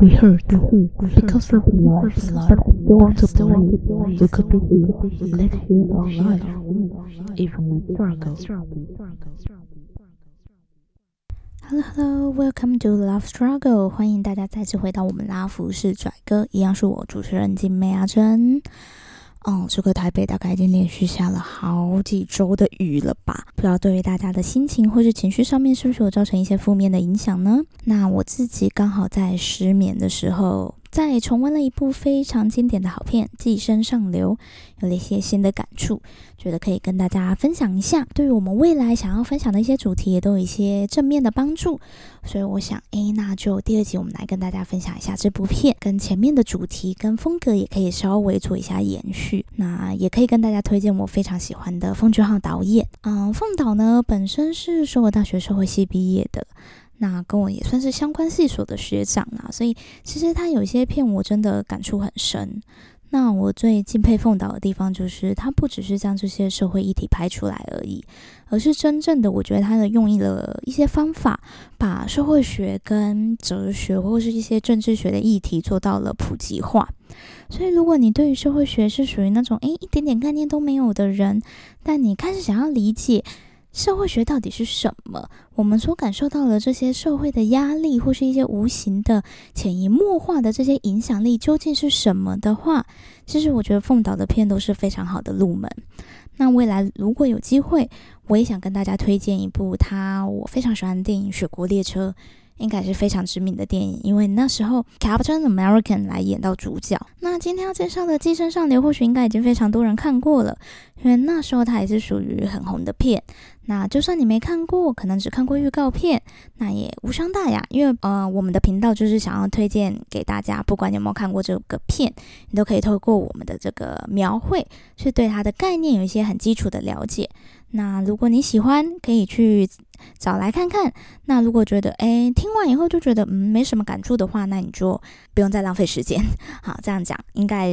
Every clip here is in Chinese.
We hurt because of love. They want to believe we could be here. Let's hear our life, even when struggle. Hello Hello, welcome to Love Struggle，欢迎大家再次回到我们拉服是拽哥，一样是我主持人金妹阿珍。哦，这个台北大概已经连续下了好几周的雨了吧？不知道对于大家的心情或是情绪上面，是不是有造成一些负面的影响呢？那我自己刚好在失眠的时候。在重温了一部非常经典的好片《寄生上流》，有了一些新的感触，觉得可以跟大家分享一下。对于我们未来想要分享的一些主题，也都有一些正面的帮助。所以我想，诶，那就第二集我们来跟大家分享一下这部片，跟前面的主题跟风格也可以稍微做一下延续。那也可以跟大家推荐我非常喜欢的奉俊昊导演。嗯，奉导呢本身是首尔大学社会系毕业的。那跟我也算是相关系所的学长啦，所以其实他有一些片我真的感触很深。那我最敬佩凤导的地方，就是他不只是将这些社会议题拍出来而已，而是真正的我觉得他的用意了一些方法，把社会学跟哲学或是一些政治学的议题做到了普及化。所以如果你对于社会学是属于那种诶一点点概念都没有的人，但你开始想要理解。社会学到底是什么？我们所感受到的这些社会的压力，或是一些无形的、潜移默化的这些影响力，究竟是什么的话，其实我觉得凤岛的片都是非常好的入门。那未来如果有机会，我也想跟大家推荐一部他我非常喜欢的电影《雪国列车》。应该是非常知名的电影，因为那时候 Captain American 来演到主角。那今天要介绍的《寄生上流》，或许应该已经非常多人看过了，因为那时候它也是属于很红的片。那就算你没看过，可能只看过预告片，那也无伤大雅，因为呃，我们的频道就是想要推荐给大家，不管你有没有看过这个片，你都可以透过我们的这个描绘，去对它的概念有一些很基础的了解。那如果你喜欢，可以去找来看看。那如果觉得诶听完以后就觉得嗯没什么感触的话，那你就不用再浪费时间。好，这样讲应该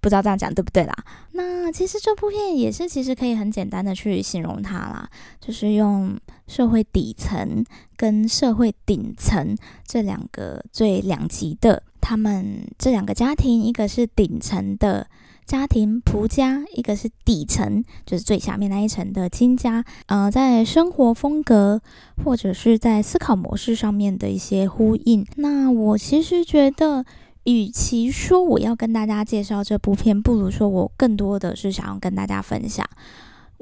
不知道这样讲对不对啦？那其实这部片也是其实可以很简单的去形容它啦，就是用社会底层跟社会顶层这两个最两极的他们这两个家庭，一个是顶层的。家庭仆家，一个是底层，就是最下面那一层的亲家，呃，在生活风格或者是在思考模式上面的一些呼应。那我其实觉得，与其说我要跟大家介绍这部片，不如说我更多的是想要跟大家分享，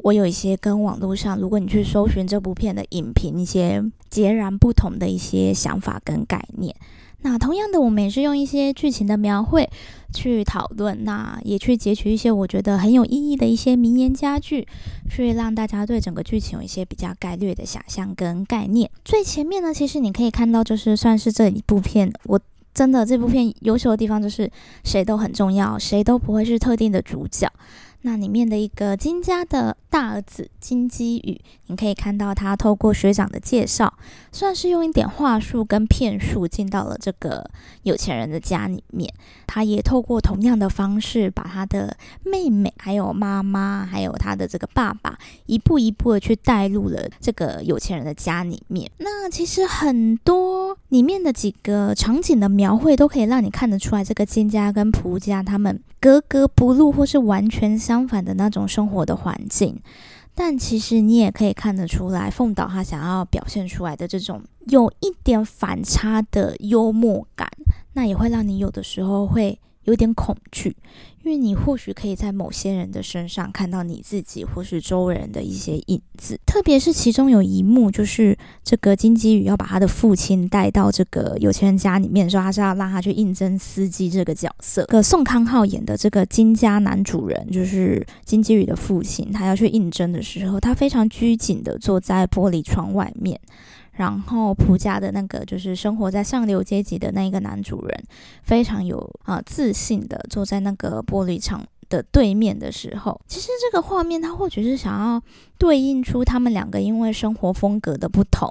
我有一些跟网络上，如果你去搜寻这部片的影评，一些截然不同的一些想法跟概念。那同样的，我们也是用一些剧情的描绘去讨论，那也去截取一些我觉得很有意义的一些名言佳句，去让大家对整个剧情有一些比较概略的想象跟概念。最前面呢，其实你可以看到，就是算是这一部片，我真的这部片优秀的地方就是谁都很重要，谁都不会是特定的主角。那里面的一个金家的大儿子金基宇，你可以看到他透过学长的介绍，算是用一点话术跟骗术进到了这个有钱人的家里面。他也透过同样的方式，把他的妹妹、还有妈妈、还有他的这个爸爸，一步一步的去带入了这个有钱人的家里面。那其实很多里面的几个场景的描绘，都可以让你看得出来，这个金家跟蒲家他们格格不入，或是完全。相反的那种生活的环境，但其实你也可以看得出来，凤岛他想要表现出来的这种有一点反差的幽默感，那也会让你有的时候会。有点恐惧，因为你或许可以在某些人的身上看到你自己或是周围人的一些影子，特别是其中有一幕，就是这个金基宇要把他的父亲带到这个有钱人家里面的时候，他是要让他去应征司机这个角色。个宋康昊演的这个金家男主人，就是金基宇的父亲，他要去应征的时候，他非常拘谨的坐在玻璃窗外面。然后仆家的那个就是生活在上流阶级的那一个男主人，非常有啊自信的坐在那个玻璃厂的对面的时候，其实这个画面他或许是想要对应出他们两个因为生活风格的不同，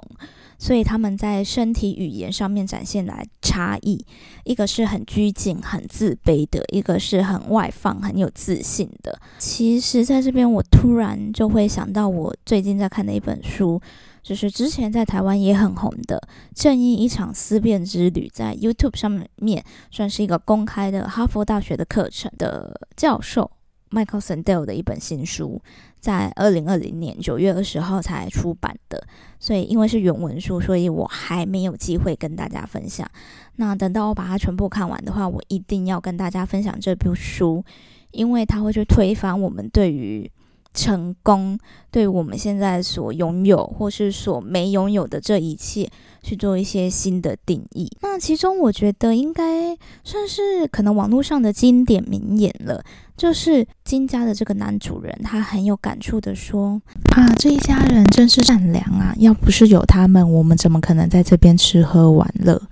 所以他们在身体语言上面展现来差异，一个是很拘谨、很自卑的，一个是很外放、很有自信的。其实，在这边我突然就会想到我最近在看的一本书。就是之前在台湾也很红的《正义一场思辨之旅》，在 YouTube 上面算是一个公开的哈佛大学的课程的教授 Michael Sandel 的一本新书，在二零二零年九月二十号才出版的。所以因为是原文书，所以我还没有机会跟大家分享。那等到我把它全部看完的话，我一定要跟大家分享这部书，因为它会去推翻我们对于。成功对我们现在所拥有或是所没拥有的这一切去做一些新的定义。那其中我觉得应该算是可能网络上的经典名言了，就是金家的这个男主人，他很有感触的说：“啊，这一家人真是善良啊！要不是有他们，我们怎么可能在这边吃喝玩乐？”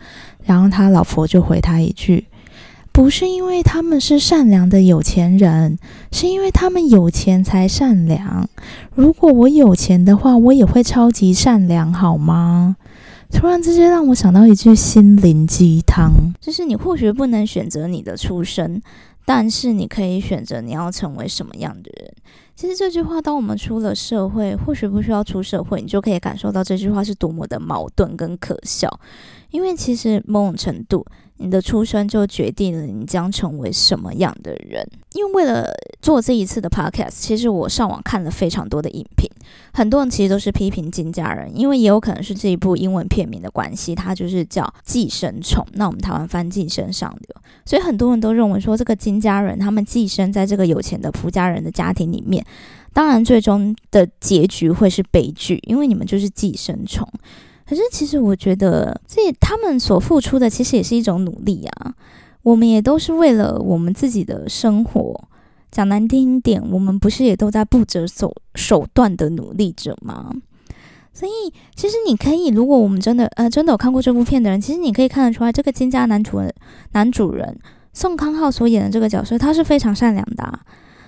然后他老婆就回他一句。不是因为他们是善良的有钱人，是因为他们有钱才善良。如果我有钱的话，我也会超级善良，好吗？突然之间让我想到一句心灵鸡汤，就是你或许不能选择你的出身，但是你可以选择你要成为什么样的人。其实这句话，当我们出了社会，或许不需要出社会，你就可以感受到这句话是多么的矛盾跟可笑。因为其实某种程度。你的出生就决定了你将成为什么样的人。因为为了做这一次的 podcast，其实我上网看了非常多的影评，很多人其实都是批评金家人，因为也有可能是这一部英文片名的关系，它就是叫《寄生虫》。那我们台湾翻《寄生上流》，所以很多人都认为说，这个金家人他们寄生在这个有钱的仆家人的家庭里面，当然最终的结局会是悲剧，因为你们就是寄生虫。可是，其实我觉得，这他们所付出的，其实也是一种努力啊。我们也都是为了我们自己的生活。讲难听一点，我们不是也都在不择手手段的努力着吗？所以，其实你可以，如果我们真的呃真的有看过这部片的人，其实你可以看得出来，这个金家男主人男主人宋康昊所演的这个角色，他是非常善良的。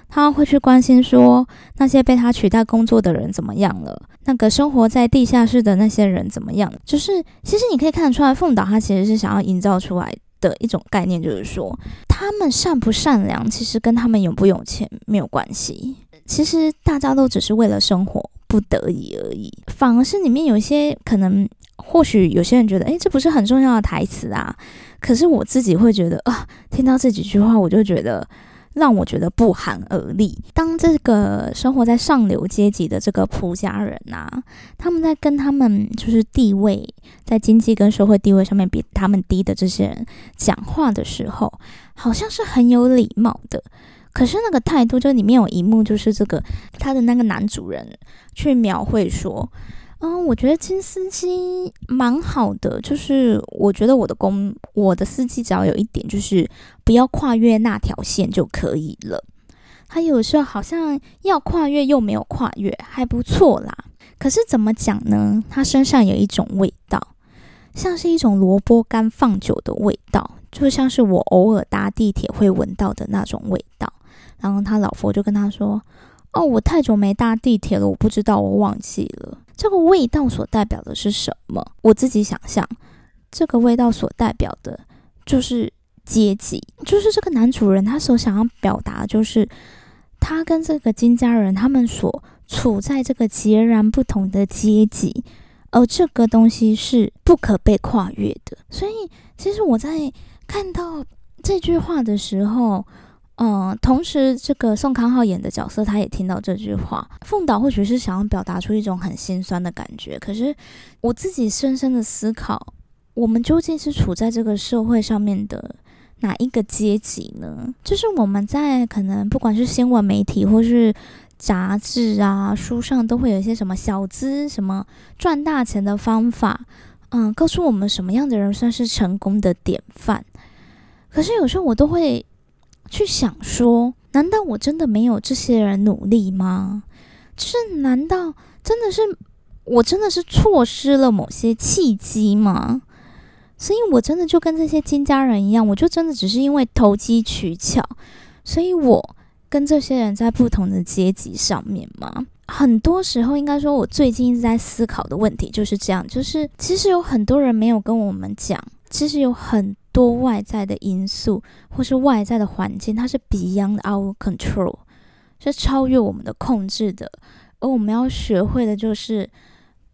他会去关心说那些被他取代工作的人怎么样了，那个生活在地下室的那些人怎么样？就是其实你可以看得出来，凤岛他其实是想要营造出来的一种概念，就是说他们善不善良，其实跟他们有不有钱没有关系。其实大家都只是为了生活不得已而已。反而是里面有一些可能，或许有些人觉得，诶，这不是很重要的台词啊。可是我自己会觉得啊，听到这几句话，我就觉得。让我觉得不寒而栗。当这个生活在上流阶级的这个仆家人啊，他们在跟他们就是地位在经济跟社会地位上面比他们低的这些人讲话的时候，好像是很有礼貌的。可是那个态度，就里面有一幕，就是这个他的那个男主人去描绘说。嗯，我觉得金司机蛮好的，就是我觉得我的工，我的司机只要有一点，就是不要跨越那条线就可以了。他有时候好像要跨越又没有跨越，还不错啦。可是怎么讲呢？他身上有一种味道，像是一种萝卜干放久的味道，就像是我偶尔搭地铁会闻到的那种味道。然后他老婆就跟他说：“哦，我太久没搭地铁了，我不知道，我忘记了。”这个味道所代表的是什么？我自己想象，这个味道所代表的就是阶级，就是这个男主人他所想要表达，就是他跟这个金家人他们所处在这个截然不同的阶级，而这个东西是不可被跨越的。所以，其实我在看到这句话的时候。嗯，同时，这个宋康昊演的角色，他也听到这句话。凤岛或许是想要表达出一种很心酸的感觉，可是我自己深深的思考，我们究竟是处在这个社会上面的哪一个阶级呢？就是我们在可能不管是新闻媒体或是杂志啊、书上，都会有一些什么小资、什么赚大钱的方法，嗯，告诉我们什么样的人算是成功的典范。可是有时候我都会。去想说，难道我真的没有这些人努力吗？就是难道真的是我真的是错失了某些契机吗？所以我真的就跟这些金家人一样，我就真的只是因为投机取巧，所以我跟这些人在不同的阶级上面吗？很多时候，应该说，我最近一直在思考的问题就是这样，就是其实有很多人没有跟我们讲，其实有很。多外在的因素，或是外在的环境，它是 beyond our control，是超越我们的控制的。而我们要学会的就是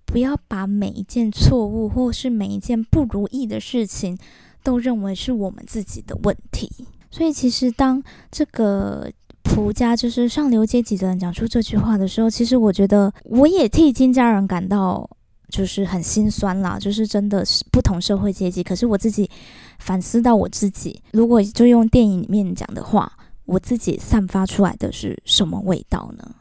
不要把每一件错误或是每一件不如意的事情都认为是我们自己的问题。所以，其实当这个仆家就是上流阶级的人讲出这句话的时候，其实我觉得我也替金家人感到就是很心酸啦。就是真的是不同社会阶级，可是我自己反思到我自己，如果就用电影里面讲的话，我自己散发出来的是什么味道呢？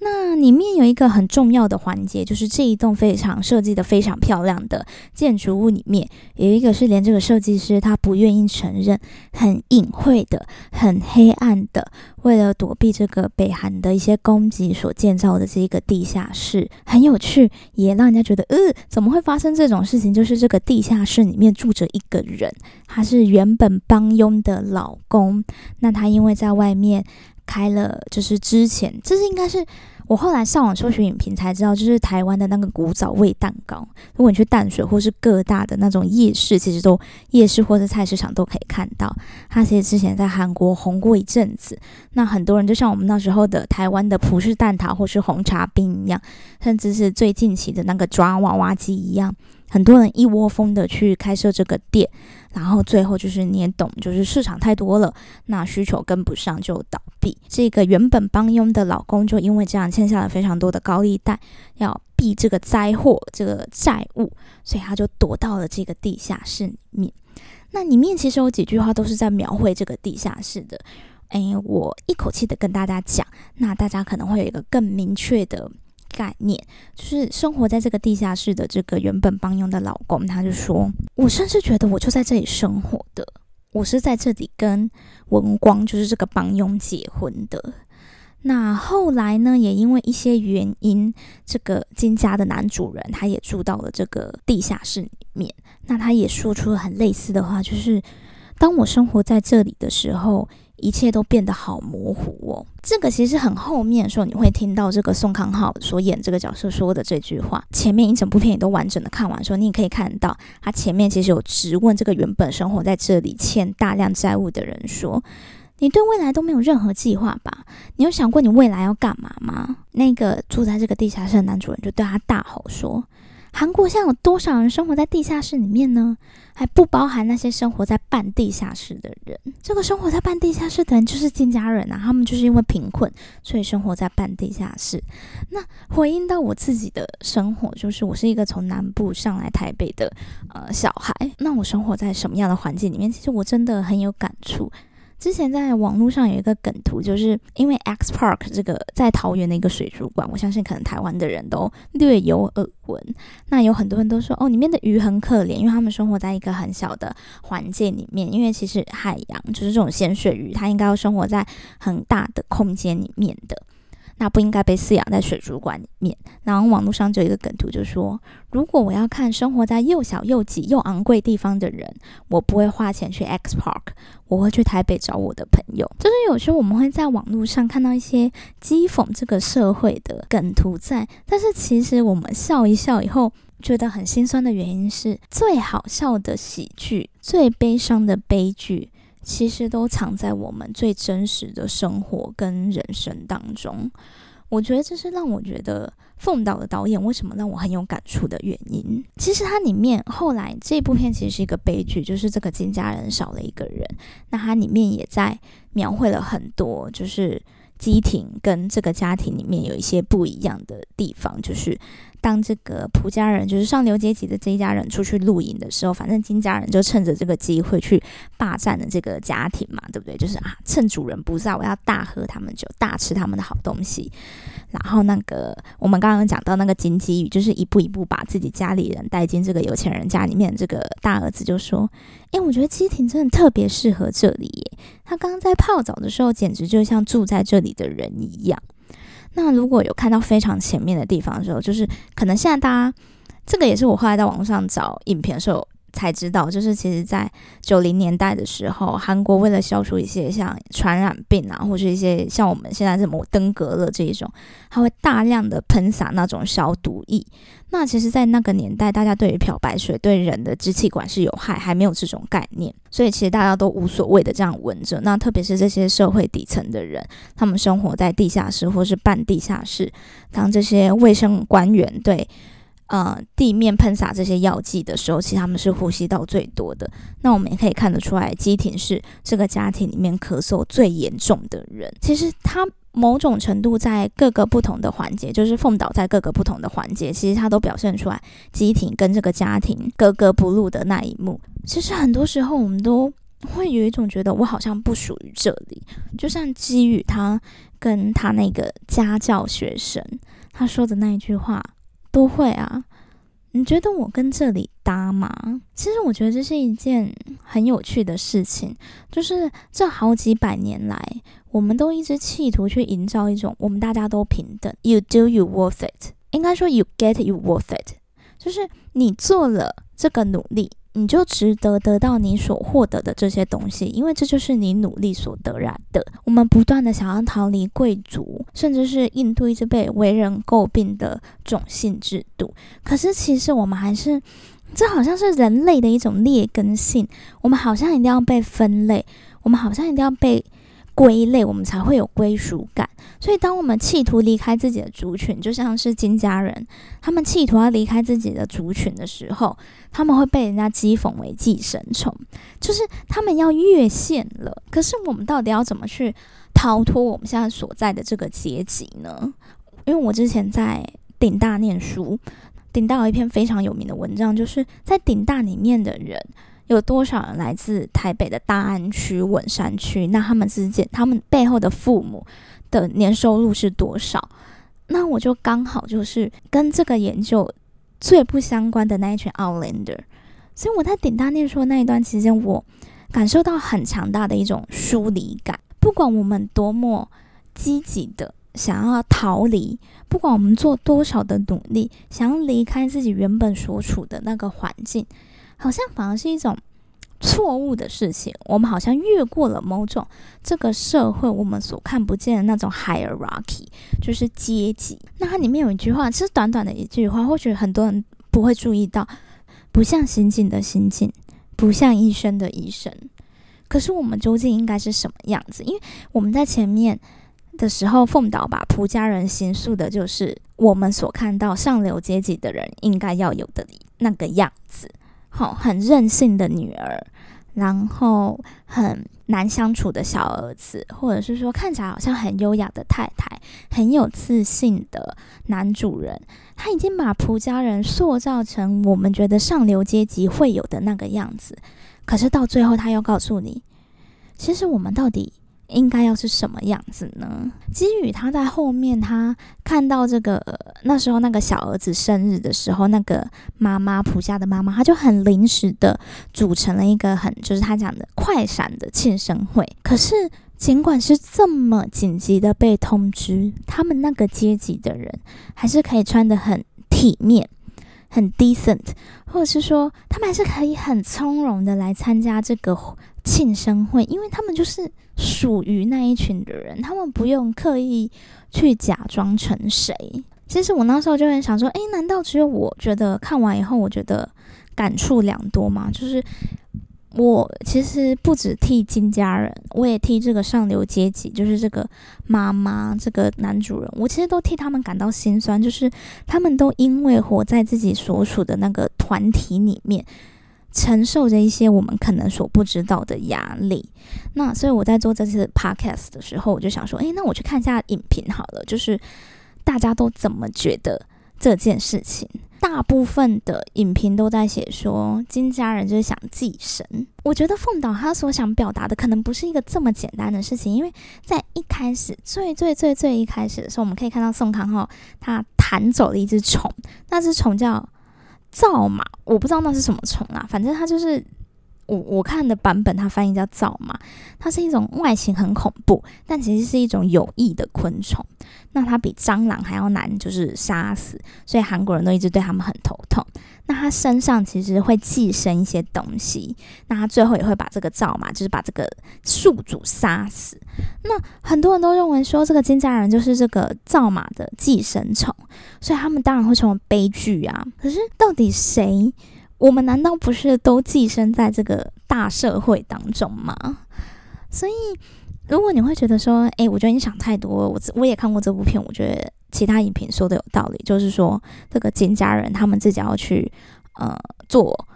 那里面有一个很重要的环节，就是这一栋非常设计的非常漂亮的建筑物里面，有一个是连这个设计师他不愿意承认，很隐晦的、很黑暗的，为了躲避这个北韩的一些攻击所建造的这一个地下室，很有趣，也让人家觉得，呃，怎么会发生这种事情？就是这个地下室里面住着一个人，他是原本帮佣的老公，那他因为在外面。开了，就是之前，这是应该是我后来上网搜寻影评才知道，就是台湾的那个古早味蛋糕。如果你去淡水或是各大的那种夜市，其实都夜市或是菜市场都可以看到。它其实之前在韩国红过一阵子，那很多人就像我们那时候的台湾的葡式蛋挞或是红茶冰一样，甚至是最近期的那个抓娃娃机一样。很多人一窝蜂的去开设这个店，然后最后就是你也懂，就是市场太多了，那需求跟不上就倒闭。这个原本帮佣的老公就因为这样欠下了非常多的高利贷，要避这个灾祸、这个债务，所以他就躲到了这个地下室里面。那里面其实有几句话都是在描绘这个地下室的。诶，我一口气的跟大家讲，那大家可能会有一个更明确的。概念就是生活在这个地下室的这个原本帮佣的老公，他就说：“我甚至觉得我就在这里生活的，我是在这里跟文光，就是这个帮佣结婚的。那后来呢，也因为一些原因，这个金家的男主人他也住到了这个地下室里面。那他也说出了很类似的话，就是当我生活在这里的时候。”一切都变得好模糊哦。这个其实很后面的时候，你会听到这个宋康昊所演这个角色说的这句话。前面一整部片你都完整的看完，说你也可以看到，他前面其实有质问这个原本生活在这里欠大量债务的人说：“你对未来都没有任何计划吧？你有想过你未来要干嘛吗？”那个住在这个地下室的男主人就对他大吼说。韩国现在有多少人生活在地下室里面呢？还不包含那些生活在半地下室的人。这个生活在半地下室的人就是金家人啊，他们就是因为贫困，所以生活在半地下室。那回应到我自己的生活，就是我是一个从南部上来台北的呃小孩。那我生活在什么样的环境里面？其实我真的很有感触。之前在网络上有一个梗图，就是因为 X Park 这个在桃园的一个水族馆，我相信可能台湾的人都略有耳闻。那有很多人都说，哦，里面的鱼很可怜，因为他们生活在一个很小的环境里面。因为其实海洋就是这种咸水鱼，它应该要生活在很大的空间里面的。那不应该被饲养在水族馆里面。然后网络上就有一个梗图，就说：如果我要看生活在又小又挤又昂贵地方的人，我不会花钱去 X Park，我会去台北找我的朋友。就是有时候我们会在网络上看到一些讥讽这个社会的梗图在，但是其实我们笑一笑以后，觉得很心酸的原因是，最好笑的喜剧，最悲伤的悲剧。其实都藏在我们最真实的生活跟人生当中。我觉得这是让我觉得凤岛的导演为什么让我很有感触的原因。其实它里面后来这部片其实是一个悲剧，就是这个金家人少了一个人。那它里面也在描绘了很多，就是基廷跟这个家庭里面有一些不一样的地方，就是。当这个仆家人，就是上流阶级的这一家人出去露营的时候，反正金家人就趁着这个机会去霸占了这个家庭嘛，对不对？就是啊，趁主人不在，我要大喝他们酒，大吃他们的好东西。然后那个我们刚刚讲到那个金基宇，就是一步一步把自己家里人带进这个有钱人家里面。这个大儿子就说：“诶，我觉得基廷真的特别适合这里，他刚刚在泡澡的时候，简直就像住在这里的人一样。”那如果有看到非常前面的地方的时候，就是可能现在大家这个也是我后来在网上找影片的时候才知道，就是其实在九零年代的时候，韩国为了消除一些像传染病啊，或者一些像我们现在这么登革热这一种，它会大量的喷洒那种消毒液。那其实，在那个年代，大家对于漂白水对人的支气管是有害，还没有这种概念，所以其实大家都无所谓的这样闻着。那特别是这些社会底层的人，他们生活在地下室或是半地下室，当这些卫生官员对呃地面喷洒这些药剂的时候，其实他们是呼吸道最多的。那我们也可以看得出来，基廷是这个家庭里面咳嗽最严重的人。其实他某种程度在各个不同的环节，就是凤岛在各个不同的环节，其实他都表现出来基廷跟这个家庭格格不入的那一幕。其实很多时候我们都会有一种觉得我好像不属于这里，就像基宇他跟他那个家教学生他说的那一句话。都会啊，你觉得我跟这里搭吗？其实我觉得这是一件很有趣的事情，就是这好几百年来，我们都一直企图去营造一种我们大家都平等。You do you worth it？应该说 you get you worth it，就是你做了这个努力。你就值得得到你所获得的这些东西，因为这就是你努力所得来的。我们不断的想要逃离贵族，甚至是印度一直被为人诟病的种姓制度，可是其实我们还是，这好像是人类的一种劣根性。我们好像一定要被分类，我们好像一定要被。归类，我们才会有归属感。所以，当我们企图离开自己的族群，就像是金家人，他们企图要离开自己的族群的时候，他们会被人家讥讽为寄生虫，就是他们要越线了。可是，我们到底要怎么去逃脱我们现在所在的这个阶级呢？因为我之前在顶大念书，顶大有一篇非常有名的文章，就是在顶大里面的人。有多少人来自台北的大安区、文山区？那他们之间，他们背后的父母的年收入是多少？那我就刚好就是跟这个研究最不相关的那一群 outlander。所以我在顶大念书的那一段期间，我感受到很强大的一种疏离感。不管我们多么积极的想要逃离，不管我们做多少的努力，想要离开自己原本所处的那个环境。好像反而是一种错误的事情。我们好像越过了某种这个社会我们所看不见的那种 hierarchy，就是阶级。那它里面有一句话，其实短短的一句话，或许很多人不会注意到，不像刑警的刑警，不像医生的医生。可是我们究竟应该是什么样子？因为我们在前面的时候，凤岛把仆家人形塑的就是我们所看到上流阶级的人应该要有的那个样子。很任性的女儿，然后很难相处的小儿子，或者是说看起来好像很优雅的太太，很有自信的男主人，他已经把仆家人塑造成我们觉得上流阶级会有的那个样子。可是到最后，他又告诉你，其实我们到底。应该要是什么样子呢？基宇他在后面，他看到这个那时候那个小儿子生日的时候，那个妈妈普家的妈妈，他就很临时的组成了一个很就是他讲的快闪的庆生会。可是尽管是这么紧急的被通知，他们那个阶级的人还是可以穿的很体面、很 decent，或者是说他们还是可以很从容的来参加这个。庆生会，因为他们就是属于那一群的人，他们不用刻意去假装成谁。其实我那时候就很想说，诶，难道只有我觉得看完以后，我觉得感触良多吗？就是我其实不止替金家人，我也替这个上流阶级，就是这个妈妈、这个男主人，我其实都替他们感到心酸。就是他们都因为活在自己所属的那个团体里面。承受着一些我们可能所不知道的压力，那所以我在做这次 podcast 的时候，我就想说，诶，那我去看一下影评好了，就是大家都怎么觉得这件事情？大部分的影评都在写说，金家人就是想寄生。我觉得凤岛他所想表达的可能不是一个这么简单的事情，因为在一开始最最最最一开始的时候，我们可以看到宋康昊他弹走了一只虫，那只虫叫。造嘛，我不知道那是什么虫啊，反正它就是我我看的版本，它翻译叫造马，它是一种外形很恐怖，但其实是一种有益的昆虫。那它比蟑螂还要难，就是杀死，所以韩国人都一直对他们很头痛。那它身上其实会寄生一些东西，那它最后也会把这个造马，就是把这个宿主杀死。那很多人都认为说，这个金家人就是这个造马的寄生虫，所以他们当然会成为悲剧啊。可是到底谁？我们难道不是都寄生在这个大社会当中吗？所以。如果你会觉得说，诶，我觉得你想太多，我我也看过这部片，我觉得其他影评说的有道理，就是说这个金家人他们自己要去呃做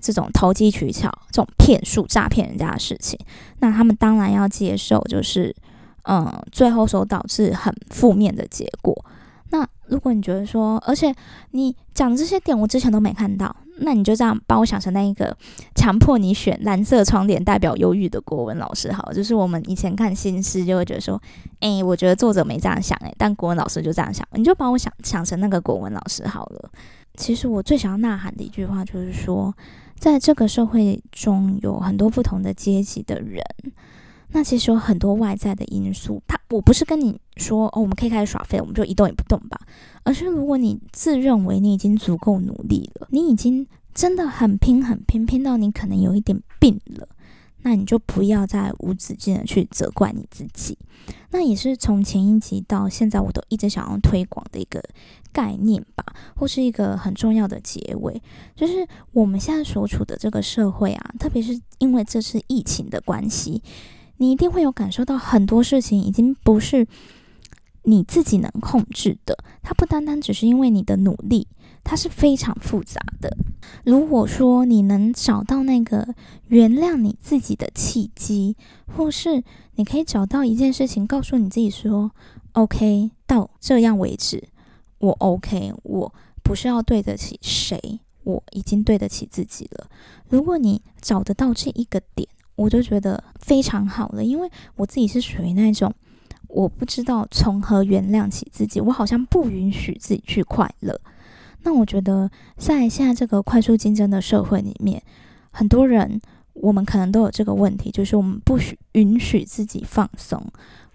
这种投机取巧、这种骗术、诈骗人家的事情，那他们当然要接受，就是嗯，最后所导致很负面的结果。那如果你觉得说，而且你讲的这些点我之前都没看到，那你就这样把我想成那一个强迫你选蓝色窗帘代表忧郁的国文老师，好，就是我们以前看新诗就会觉得说，诶，我觉得作者没这样想，诶，但国文老师就这样想，你就把我想想成那个国文老师好了。其实我最想要呐喊的一句话就是说，在这个社会中有很多不同的阶级的人。那其实有很多外在的因素，他我不是跟你说哦，我们可以开始耍废，我们就一动也不动吧。而是如果你自认为你已经足够努力了，你已经真的很拼很拼，拼到你可能有一点病了，那你就不要再无止境的去责怪你自己。那也是从前一集到现在，我都一直想要推广的一个概念吧，或是一个很重要的结尾，就是我们现在所处的这个社会啊，特别是因为这次疫情的关系。你一定会有感受到很多事情已经不是你自己能控制的，它不单单只是因为你的努力，它是非常复杂的。如果说你能找到那个原谅你自己的契机，或是你可以找到一件事情，告诉你自己说：“OK，到这样为止，我 OK，我不是要对得起谁，我已经对得起自己了。”如果你找得到这一个点，我就觉得非常好了，因为我自己是属于那种我不知道从何原谅起自己，我好像不允许自己去快乐。那我觉得在现在这个快速竞争的社会里面，很多人我们可能都有这个问题，就是我们不许允许自己放松，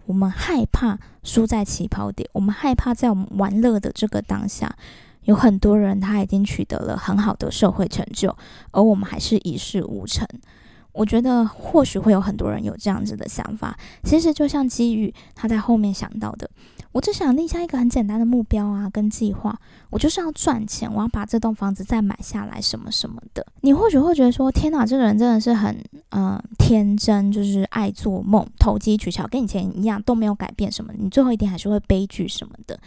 我们害怕输在起跑点，我们害怕在我们玩乐的这个当下，有很多人他已经取得了很好的社会成就，而我们还是一事无成。我觉得或许会有很多人有这样子的想法，其实就像机遇他在后面想到的，我只想立下一个很简单的目标啊，跟计划，我就是要赚钱，我要把这栋房子再买下来，什么什么的。你或许会觉得说，天哪，这个人真的是很嗯天真，就是爱做梦、投机取巧，跟以前一样都没有改变什么，你最后一定还是会悲剧什么的。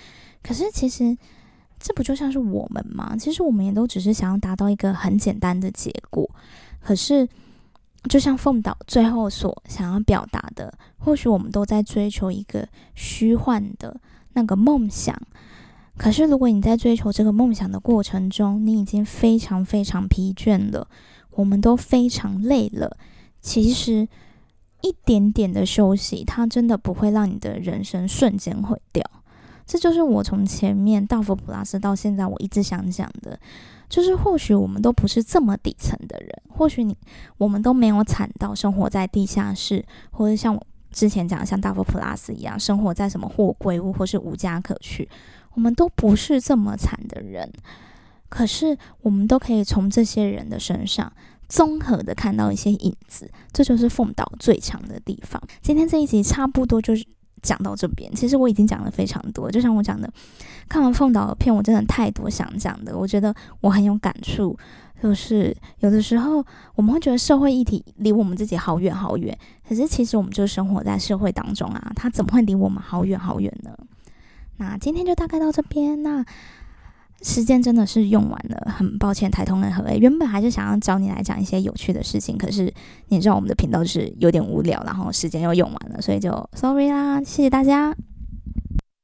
可是其实这不就像是我们吗？其实我们也都只是想要达到一个很简单的结果，可是。就像凤岛最后所想要表达的，或许我们都在追求一个虚幻的那个梦想。可是，如果你在追求这个梦想的过程中，你已经非常非常疲倦了，我们都非常累了。其实，一点点的休息，它真的不会让你的人生瞬间毁掉。这就是我从前面道佛普拉斯到现在，我一直想讲的。就是或许我们都不是这么底层的人，或许你我们都没有惨到生活在地下室，或者像我之前讲的像大佛普拉斯一样生活在什么货柜屋或是无家可去，我们都不是这么惨的人。可是我们都可以从这些人的身上综合的看到一些影子，这就是凤岛最强的地方。今天这一集差不多就是。讲到这边，其实我已经讲了非常多。就像我讲的，看完凤岛的片，我真的太多想讲的。我觉得我很有感触，就是有的时候我们会觉得社会议题离我们自己好远好远，可是其实我们就生活在社会当中啊，它怎么会离我们好远好远呢？那今天就大概到这边。那。时间真的是用完了，很抱歉，台通人和 A 原本还是想要找你来讲一些有趣的事情，可是你知道我们的频道就是有点无聊，然后时间又用完了，所以就 sorry 啦，谢谢大家。